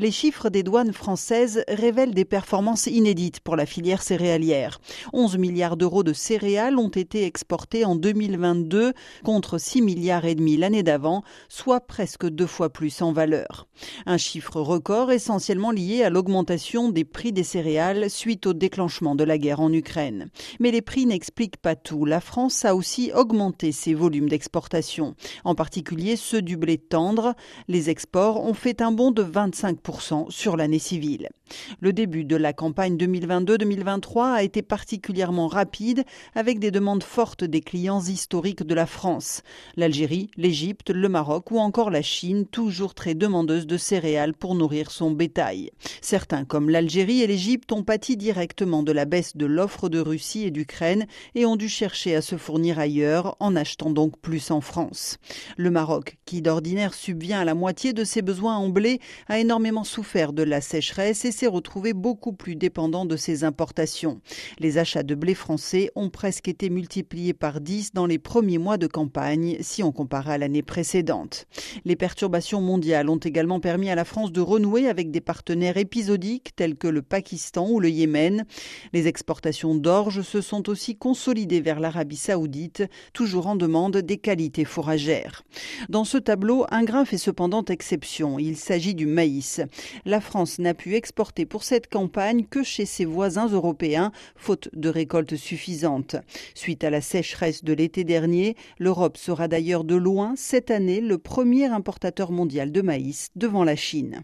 Les chiffres des douanes françaises révèlent des performances inédites pour la filière céréalière. 11 milliards d'euros de céréales ont été exportés en 2022 contre 6 milliards et demi l'année d'avant, soit presque deux fois plus en valeur. Un chiffre record essentiellement lié à l'augmentation des prix des céréales suite au déclenchement de la guerre en Ukraine. Mais les prix n'expliquent pas tout. La France a aussi augmenté ses volumes d'exportation, en particulier ceux du blé tendre. Les exports ont fait un bond de 25% sur l'année civile. Le début de la campagne 2022-2023 a été particulièrement rapide avec des demandes fortes des clients historiques de la France. L'Algérie, l'Égypte, le Maroc ou encore la Chine, toujours très demandeuses de céréales pour nourrir son bétail. Certains, comme l'Algérie et l'Égypte, ont pâti directement de la baisse de l'offre de Russie et d'Ukraine et ont dû chercher à se fournir ailleurs en achetant donc plus en France. Le Maroc, qui d'ordinaire subvient à la moitié de ses besoins en blé, a énormément souffert de la sécheresse et s'est retrouvé beaucoup plus dépendant de ses importations. Les achats de blé français ont presque été multipliés par 10 dans les premiers mois de campagne si on compare à l'année précédente. Les perturbations mondiales ont également permis à la France de renouer avec des partenaires épisodiques tels que le Pakistan ou le Yémen. Les exportations d'orge se sont aussi consolidées vers l'Arabie saoudite, toujours en demande des qualités fourragères. Dans ce tableau, un grain fait cependant exception. Il s'agit du maïs. La France n'a pu exporter pour cette campagne que chez ses voisins européens, faute de récoltes suffisantes. Suite à la sécheresse de l'été dernier, l'Europe sera d'ailleurs de loin cette année le premier importateur mondial de maïs devant la Chine.